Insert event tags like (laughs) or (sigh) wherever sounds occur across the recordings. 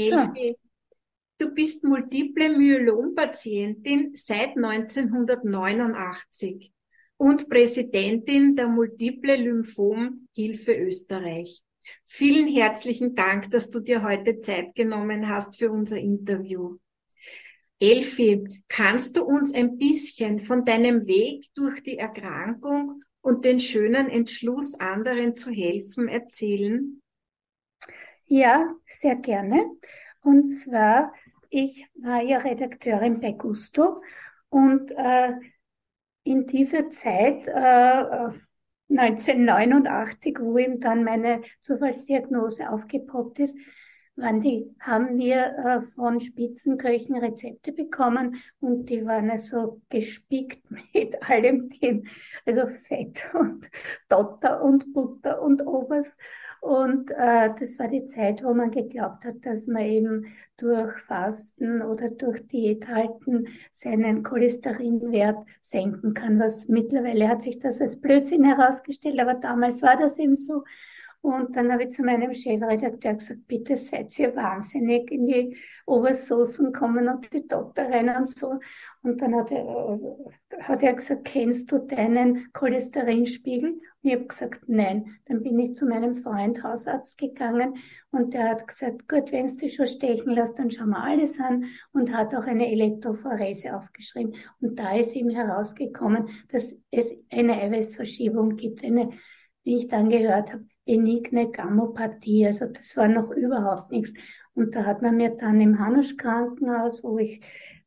Elfi, du bist multiple Myelompatientin seit 1989 und Präsidentin der Multiple Lymphom Hilfe Österreich. Vielen herzlichen Dank, dass du dir heute Zeit genommen hast für unser Interview. Elfi, kannst du uns ein bisschen von deinem Weg durch die Erkrankung und den schönen Entschluss, anderen zu helfen, erzählen? Ja, sehr gerne. Und zwar, ich war ja Redakteurin bei Gusto und äh, in dieser Zeit, äh, 1989, wo ihm dann meine Zufallsdiagnose aufgepoppt ist, waren die, haben wir äh, von Spitzenköchen Rezepte bekommen und die waren also gespickt (laughs) mit allem dem, also Fett und Dotter und Butter und Obers. Und äh, das war die Zeit, wo man geglaubt hat, dass man eben durch Fasten oder durch Diät halten seinen Cholesterinwert senken kann. Was mittlerweile hat sich das als Blödsinn herausgestellt, aber damals war das eben so. Und dann habe ich zu meinem Chefredakteur gesagt, bitte seid ihr wahnsinnig in die Obersoßen kommen und die rein und so. Und dann hat er, hat er gesagt, kennst du deinen Cholesterinspiegel? Und ich habe gesagt, nein. Dann bin ich zu meinem Freund Hausarzt gegangen und der hat gesagt, gut, wenn du schon stechen lässt, dann schauen wir alles an und hat auch eine Elektrophorese aufgeschrieben. Und da ist ihm herausgekommen, dass es eine Eiweißverschiebung gibt, eine, wie ich dann gehört habe, benigne Gammopathie. Also das war noch überhaupt nichts. Und da hat man mir dann im Hanusch Krankenhaus, wo ich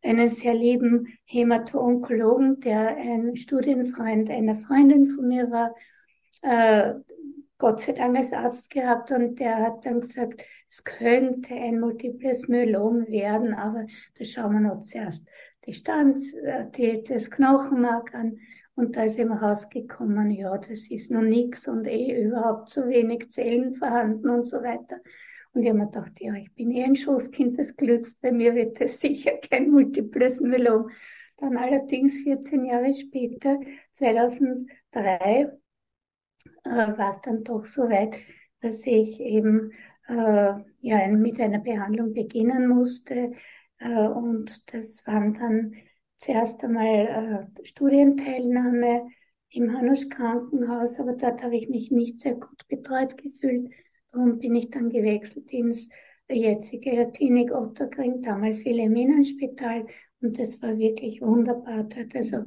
einen sehr lieben Hämato-Onkologen, der ein Studienfreund einer Freundin von mir war, äh, Gott sei Dank als Arzt gehabt und der hat dann gesagt, es könnte ein multiples Myelom werden, aber da schauen wir noch zuerst die Stand, äh, die, das Knochenmark an. Und da ist eben rausgekommen, ja, das ist noch nichts und eh überhaupt zu wenig Zellen vorhanden und so weiter. Und ich habe mir gedacht, ja, ich bin eh ein Schoßkind des Glücks, bei mir wird es sicher kein multiples Myelom. Dann allerdings 14 Jahre später, 2003, äh, war es dann doch so weit, dass ich eben äh, ja, mit einer Behandlung beginnen musste. Äh, und das waren dann zuerst einmal äh, Studienteilnahme im Hanusch Krankenhaus, aber dort habe ich mich nicht sehr gut betreut gefühlt. Darum bin ich dann gewechselt ins jetzige Klinik Otterkring, damals Wilhelminenspital. Und das war wirklich wunderbar dort. Also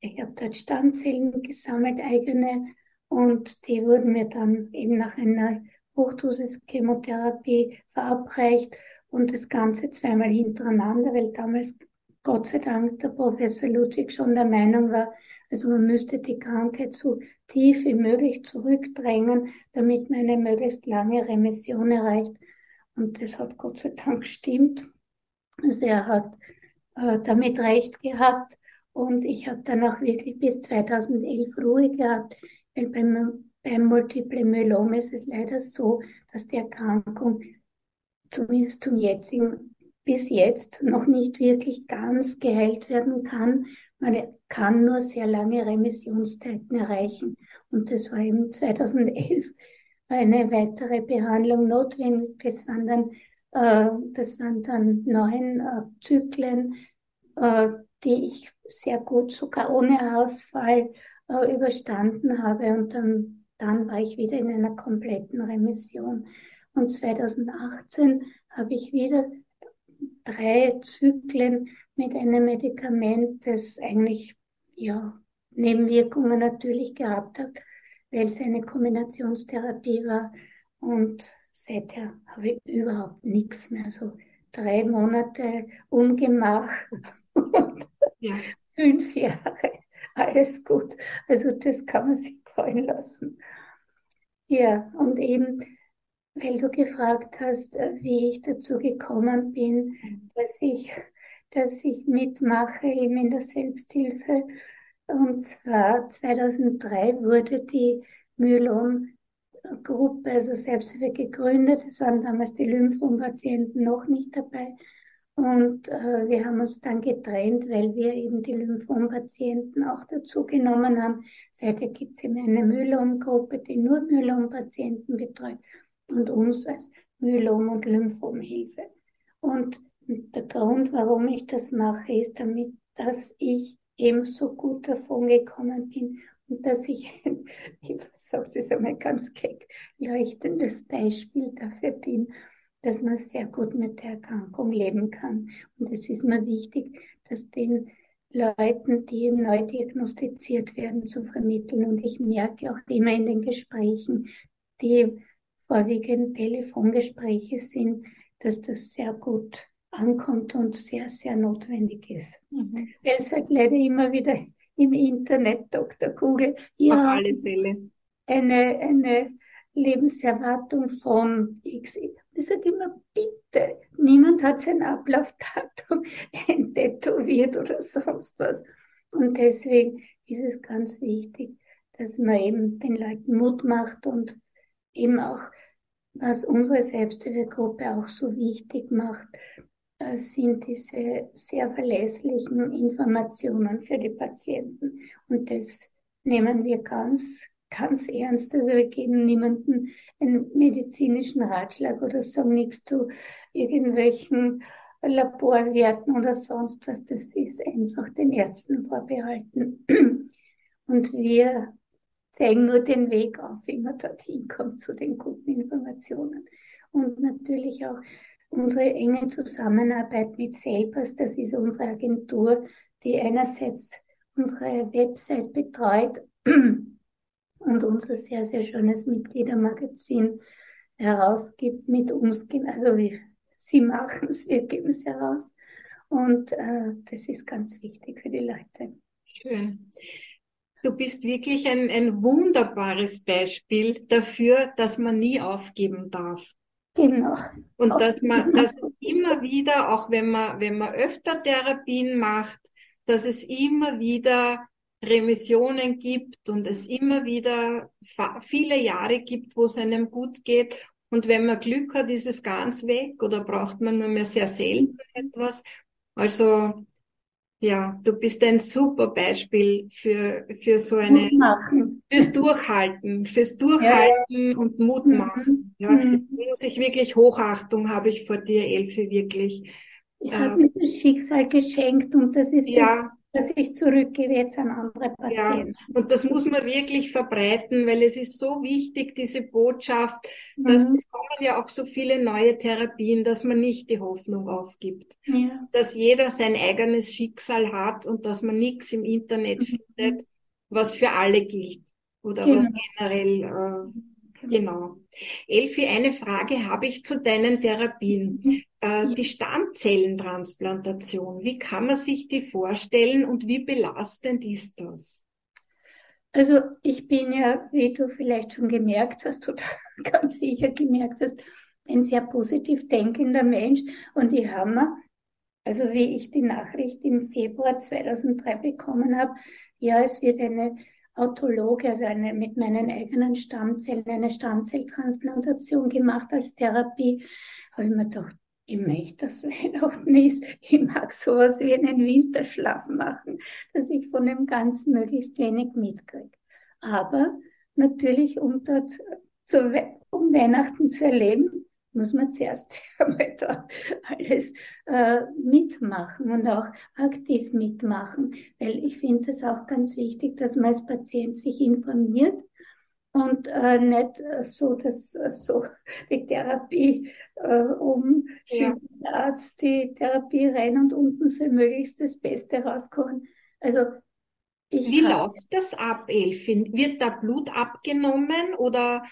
ich habe dort Stammzellen gesammelt, eigene. Und die wurden mir dann eben nach einer Hochdosis Chemotherapie verabreicht. Und das Ganze zweimal hintereinander, weil damals Gott sei Dank der Professor Ludwig schon der Meinung war, also man müsste die Krankheit so tief wie möglich zurückdrängen, damit man eine möglichst lange Remission erreicht. Und das hat Gott sei Dank gestimmt. Also er hat äh, damit recht gehabt und ich habe dann auch wirklich bis 2011 Ruhe gehabt, weil beim, beim Multiple Myelom ist es leider so, dass die Erkrankung zumindest zum jetzigen bis jetzt noch nicht wirklich ganz geheilt werden kann. Man kann nur sehr lange Remissionszeiten erreichen. Und das war eben 2011 eine weitere Behandlung notwendig. Das waren dann, äh, das waren dann neun äh, Zyklen, äh, die ich sehr gut, sogar ohne Ausfall, äh, überstanden habe. Und dann, dann war ich wieder in einer kompletten Remission. Und 2018 habe ich wieder drei Zyklen mit einem Medikament, das eigentlich ja, Nebenwirkungen natürlich gehabt hat, weil es eine Kombinationstherapie war. Und seither habe ich überhaupt nichts mehr. So drei Monate Ungemach und ja. fünf Jahre. Alles gut. Also das kann man sich freuen lassen. Ja, und eben weil du gefragt hast, äh, wie ich dazu gekommen bin, dass ich, dass ich mitmache eben in der Selbsthilfe. Und zwar 2003 wurde die Myelom-Gruppe, also Selbsthilfe gegründet. Es waren damals die Lymphom-Patienten noch nicht dabei. Und äh, wir haben uns dann getrennt, weil wir eben die Lymphom-Patienten auch dazu genommen haben. Seither gibt es eben eine Myelom-Gruppe, die nur Myelom-Patienten betreut und uns als Myelom- und Lymphomhilfe. Und der Grund, warum ich das mache, ist damit, dass ich eben so gut davon gekommen bin und dass ich, (laughs) ich sage das einmal ganz keck, leuchtendes Beispiel dafür bin, dass man sehr gut mit der Erkrankung leben kann. Und es ist mir wichtig, dass den Leuten, die neu diagnostiziert werden, zu vermitteln. Und ich merke auch immer in den Gesprächen, die vorwiegend Telefongespräche sind, dass das sehr gut ankommt und sehr, sehr notwendig ist. Mhm. Weil es halt leider immer wieder im Internet, Dr. Google, ja, auf alle Fälle. Eine, eine Lebenserwartung von X. Ich sage immer, bitte, niemand hat sein Ablaufdatum (laughs) tätowiert oder sonst was. Und deswegen ist es ganz wichtig, dass man eben den Leuten Mut macht und eben auch, was unsere Selbsthilfegruppe auch so wichtig macht, äh, sind diese sehr verlässlichen Informationen für die Patienten. Und das nehmen wir ganz, ganz ernst. Also wir geben niemandem einen medizinischen Ratschlag oder sagen nichts zu irgendwelchen Laborwerten oder sonst was. Das ist einfach den Ärzten vorbehalten. Und wir zeigen nur den Weg auf, wie man dorthin kommt zu den guten Informationen. Und natürlich auch unsere enge Zusammenarbeit mit Selbers, das ist unsere Agentur, die einerseits unsere Website betreut (clears throat) und unser sehr, sehr schönes Mitgliedermagazin herausgibt mit uns, also wir, sie machen es, wir geben es heraus. Und äh, das ist ganz wichtig für die Leute. Schön. Du bist wirklich ein, ein wunderbares Beispiel dafür, dass man nie aufgeben darf. Genau. Und dass man, dass es immer wieder, auch wenn man, wenn man öfter Therapien macht, dass es immer wieder Remissionen gibt und es immer wieder viele Jahre gibt, wo es einem gut geht. Und wenn man Glück hat, ist es ganz weg oder braucht man nur mehr sehr selten etwas. Also ja, du bist ein super Beispiel für, für so eine, fürs Durchhalten, fürs Durchhalten ja, und Mut mhm. machen. Ja, mhm. muss ich wirklich Hochachtung habe ich vor dir, Elfi, wirklich. Ich äh, habe mir das Schicksal geschenkt und das ist ja, dass ich zurückgebe jetzt an andere Patienten. Ja, und das muss man wirklich verbreiten, weil es ist so wichtig, diese Botschaft, dass mhm. es kommen ja auch so viele neue Therapien, dass man nicht die Hoffnung aufgibt. Ja. Dass jeder sein eigenes Schicksal hat und dass man nichts im Internet mhm. findet, was für alle gilt oder genau. was generell äh, Genau. Elfi, eine Frage habe ich zu deinen Therapien. Äh, die Stammzellentransplantation, wie kann man sich die vorstellen und wie belastend ist das? Also ich bin ja, wie du vielleicht schon gemerkt hast oder (laughs) ganz sicher gemerkt hast, ein sehr positiv denkender Mensch und ich habe mir, also wie ich die Nachricht im Februar 2003 bekommen habe, ja, es wird eine Autologe, also eine, mit meinen eigenen Stammzellen, eine Stammzelltransplantation gemacht als Therapie, habe ich mir gedacht, ich möchte, dass Weihnachten (laughs) ist. Ich mag sowas wie einen Winterschlaf machen, dass ich von dem Ganzen möglichst wenig mitkriege. Aber natürlich, um dort zu, um Weihnachten zu erleben, muss man zuerst (laughs) einmal da alles äh, mitmachen und auch aktiv mitmachen, weil ich finde es auch ganz wichtig, dass man als Patient sich informiert und äh, nicht äh, so, dass äh, so (laughs) die Therapie äh, um ja. Arzt die Therapie rein und unten soll möglichst das Beste rauskommen. Also ich Wie läuft das ab, Elfin? Wird da Blut abgenommen oder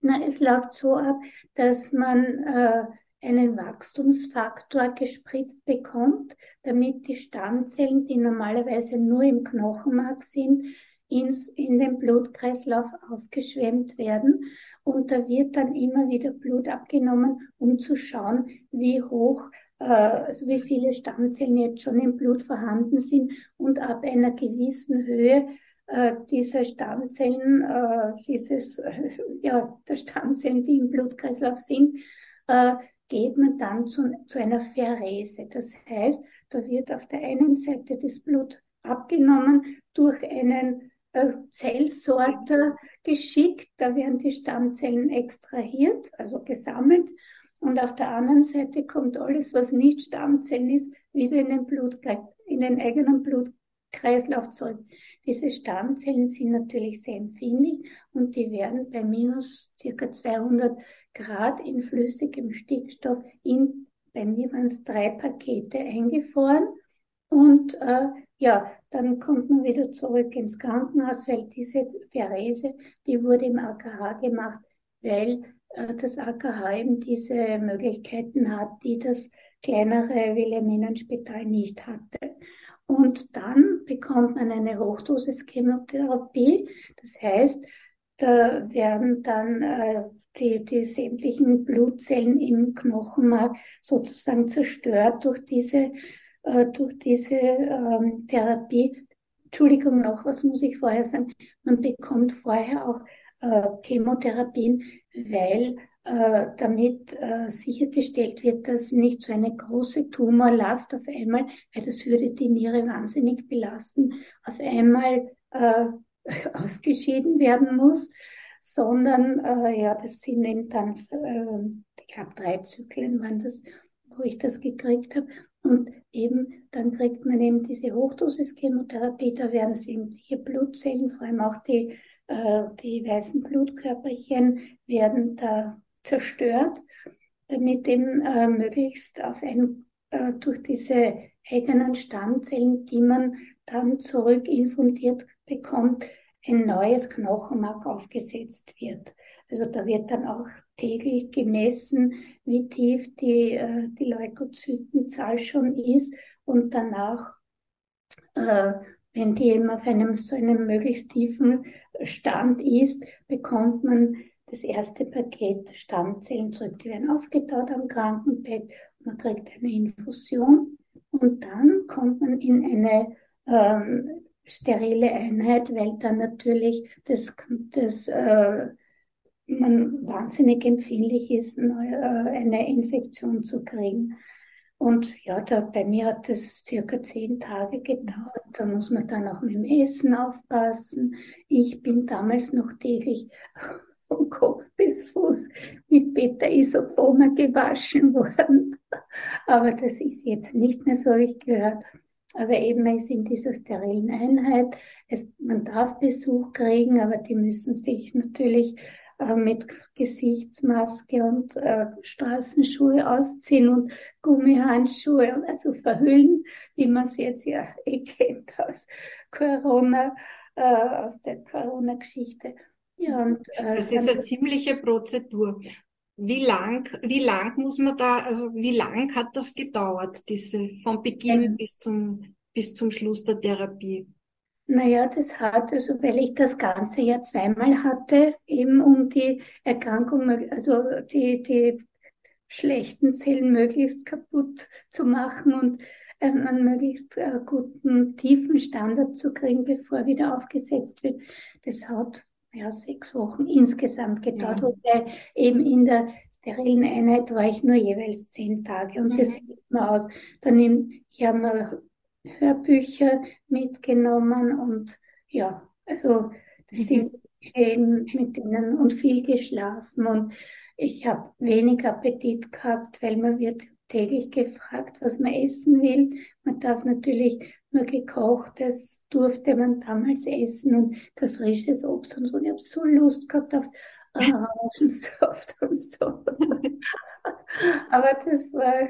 na, es läuft so ab, dass man äh, einen Wachstumsfaktor gespritzt bekommt, damit die Stammzellen, die normalerweise nur im Knochenmark sind, ins, in den Blutkreislauf ausgeschwemmt werden. Und da wird dann immer wieder Blut abgenommen, um zu schauen, wie hoch, äh, also wie viele Stammzellen jetzt schon im Blut vorhanden sind. Und ab einer gewissen Höhe diese Stammzellen, äh, dieses, äh, (laughs) ja, der Stammzellen, die im Blutkreislauf sind, äh, geht man dann zu, zu einer Pherese. Das heißt, da wird auf der einen Seite das Blut abgenommen, durch einen äh, Zellsorter geschickt, da werden die Stammzellen extrahiert, also gesammelt Und auf der anderen Seite kommt alles, was nicht Stammzellen ist, wieder in den Blut, in den eigenen Blutkreislauf zurück. Diese Stammzellen sind natürlich sehr empfindlich und die werden bei minus circa 200 Grad in flüssigem Stickstoff in, bei mir waren es drei Pakete eingefroren und äh, ja, dann kommt man wieder zurück ins Krankenhaus, weil diese Pherese, die wurde im AKH gemacht, weil äh, das AKH eben diese Möglichkeiten hat, die das kleinere Wilhelminenspital nicht hatte. Und dann bekommt man eine Hochdosis Chemotherapie. Das heißt, da werden dann äh, die, die sämtlichen Blutzellen im Knochenmark sozusagen zerstört durch diese, äh, durch diese ähm, Therapie. Entschuldigung noch, was muss ich vorher sagen? Man bekommt vorher auch äh, Chemotherapien, weil damit äh, sichergestellt wird, dass nicht so eine große Tumorlast auf einmal, weil das würde die Niere wahnsinnig belasten, auf einmal äh, (laughs) ausgeschieden werden muss, sondern äh, ja, das sind eben dann, äh, ich glaube, drei Zyklen waren das, wo ich das gekriegt habe. Und eben, dann kriegt man eben diese Hochdosis-Chemotherapie, da werden sämtliche Blutzellen, vor allem auch die, äh, die weißen Blutkörperchen, werden da zerstört, damit eben äh, möglichst auf ein, äh, durch diese eigenen Stammzellen, die man dann zurück infundiert bekommt, ein neues Knochenmark aufgesetzt wird. Also da wird dann auch täglich gemessen, wie tief die, äh, die Leukozytenzahl schon ist und danach, äh, wenn die eben auf einem so einem möglichst tiefen Stand ist, bekommt man das erste Paket Stammzellen zurück. Die werden aufgetaut am Krankenbett, man kriegt eine Infusion und dann kommt man in eine ähm, sterile Einheit, weil dann natürlich das, das äh, man wahnsinnig empfindlich ist, äh, eine Infektion zu kriegen. Und ja, da, bei mir hat das circa zehn Tage gedauert. Da muss man dann auch mit dem Essen aufpassen. Ich bin damals noch täglich von Kopf bis Fuß mit Beta-Isopona gewaschen worden. (laughs) Aber das ist jetzt nicht mehr so, wie ich gehört. Aber eben man ist in dieser sterilen Einheit. Es, man darf Besuch kriegen, aber die müssen sich natürlich äh, mit Gesichtsmaske und äh, Straßenschuhe ausziehen und Gummihandschuhe, also verhüllen, wie man es jetzt ja (laughs) eh kennt aus Corona, äh, aus der Corona-Geschichte. Ja, und, äh, das ist eine ziemliche Prozedur. Wie lang, wie lang muss man da, also wie lang hat das gedauert, diese, vom Beginn ja. bis zum, bis zum Schluss der Therapie? Naja, das hat, also weil ich das ganze ja zweimal hatte, eben um die Erkrankung, also die, die schlechten Zellen möglichst kaputt zu machen und ähm, einen möglichst äh, guten, tiefen Standard zu kriegen, bevor wieder aufgesetzt wird. Das hat ja, sechs Wochen insgesamt gedauert, ja. wobei eben in der sterilen Einheit war ich nur jeweils zehn Tage und mhm. das sieht man aus. Dann eben, ich habe mir Hörbücher mitgenommen und ja, also das mhm. sind eben mit denen und viel geschlafen und ich habe wenig Appetit gehabt, weil man wird täglich gefragt, was man essen will. Man darf natürlich nur gekochtes durfte man damals essen und kein frisches Obst und so. Und ich habe so Lust gehabt auf Orangensaft (laughs) und so. aber das war,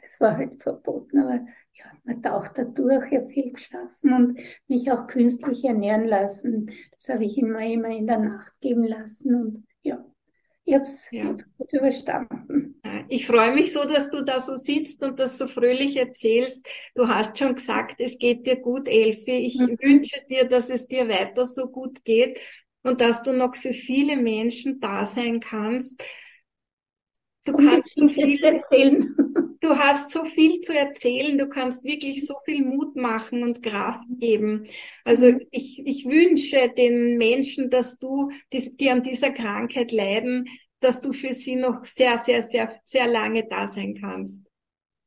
das war halt verboten. Aber ja, man taucht da durch, ich habe viel geschlafen und mich auch künstlich ernähren lassen. Das habe ich immer, immer in der Nacht geben lassen und ja. Ich habe es ja. gut überstanden. Ich freue mich so, dass du da so sitzt und das so fröhlich erzählst. Du hast schon gesagt, es geht dir gut, Elfi. Ich mhm. wünsche dir, dass es dir weiter so gut geht und dass du noch für viele Menschen da sein kannst. Du und kannst so viel erzählen. Du hast so viel zu erzählen. Du kannst wirklich so viel Mut machen und Kraft geben. Also ich, ich wünsche den Menschen, dass du, die, die an dieser Krankheit leiden, dass du für sie noch sehr, sehr, sehr, sehr lange da sein kannst.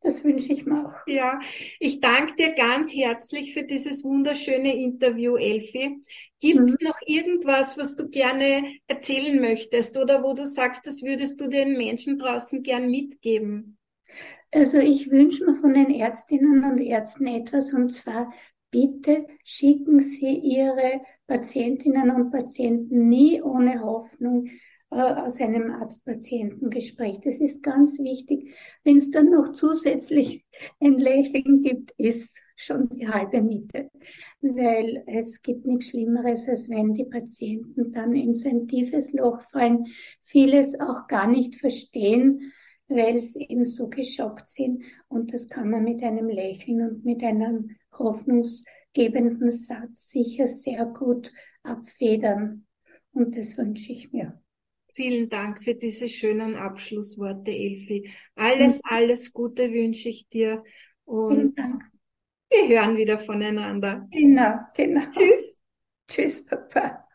Das wünsche ich mir auch. Ja, ich danke dir ganz herzlich für dieses wunderschöne Interview, Elfi. Gibt es mhm. noch irgendwas, was du gerne erzählen möchtest oder wo du sagst, das würdest du den Menschen draußen gern mitgeben? Also ich wünsche mir von den Ärztinnen und Ärzten etwas und zwar bitte schicken Sie Ihre Patientinnen und Patienten nie ohne Hoffnung äh, aus einem Arzt-Patienten-Gespräch. Das ist ganz wichtig. Wenn es dann noch zusätzlich ein Lächeln gibt, ist schon die halbe Miete. Weil es gibt nichts Schlimmeres, als wenn die Patienten dann in so ein tiefes Loch fallen, vieles auch gar nicht verstehen, weil sie eben so geschockt sind. Und das kann man mit einem Lächeln und mit einem hoffnungsgebenden Satz sicher sehr gut abfedern. Und das wünsche ich mir. Vielen Dank für diese schönen Abschlussworte, Elfi. Alles, alles Gute wünsche ich dir und wir hören wieder voneinander. Genau, genau. Tschüss. Tschüss, Papa.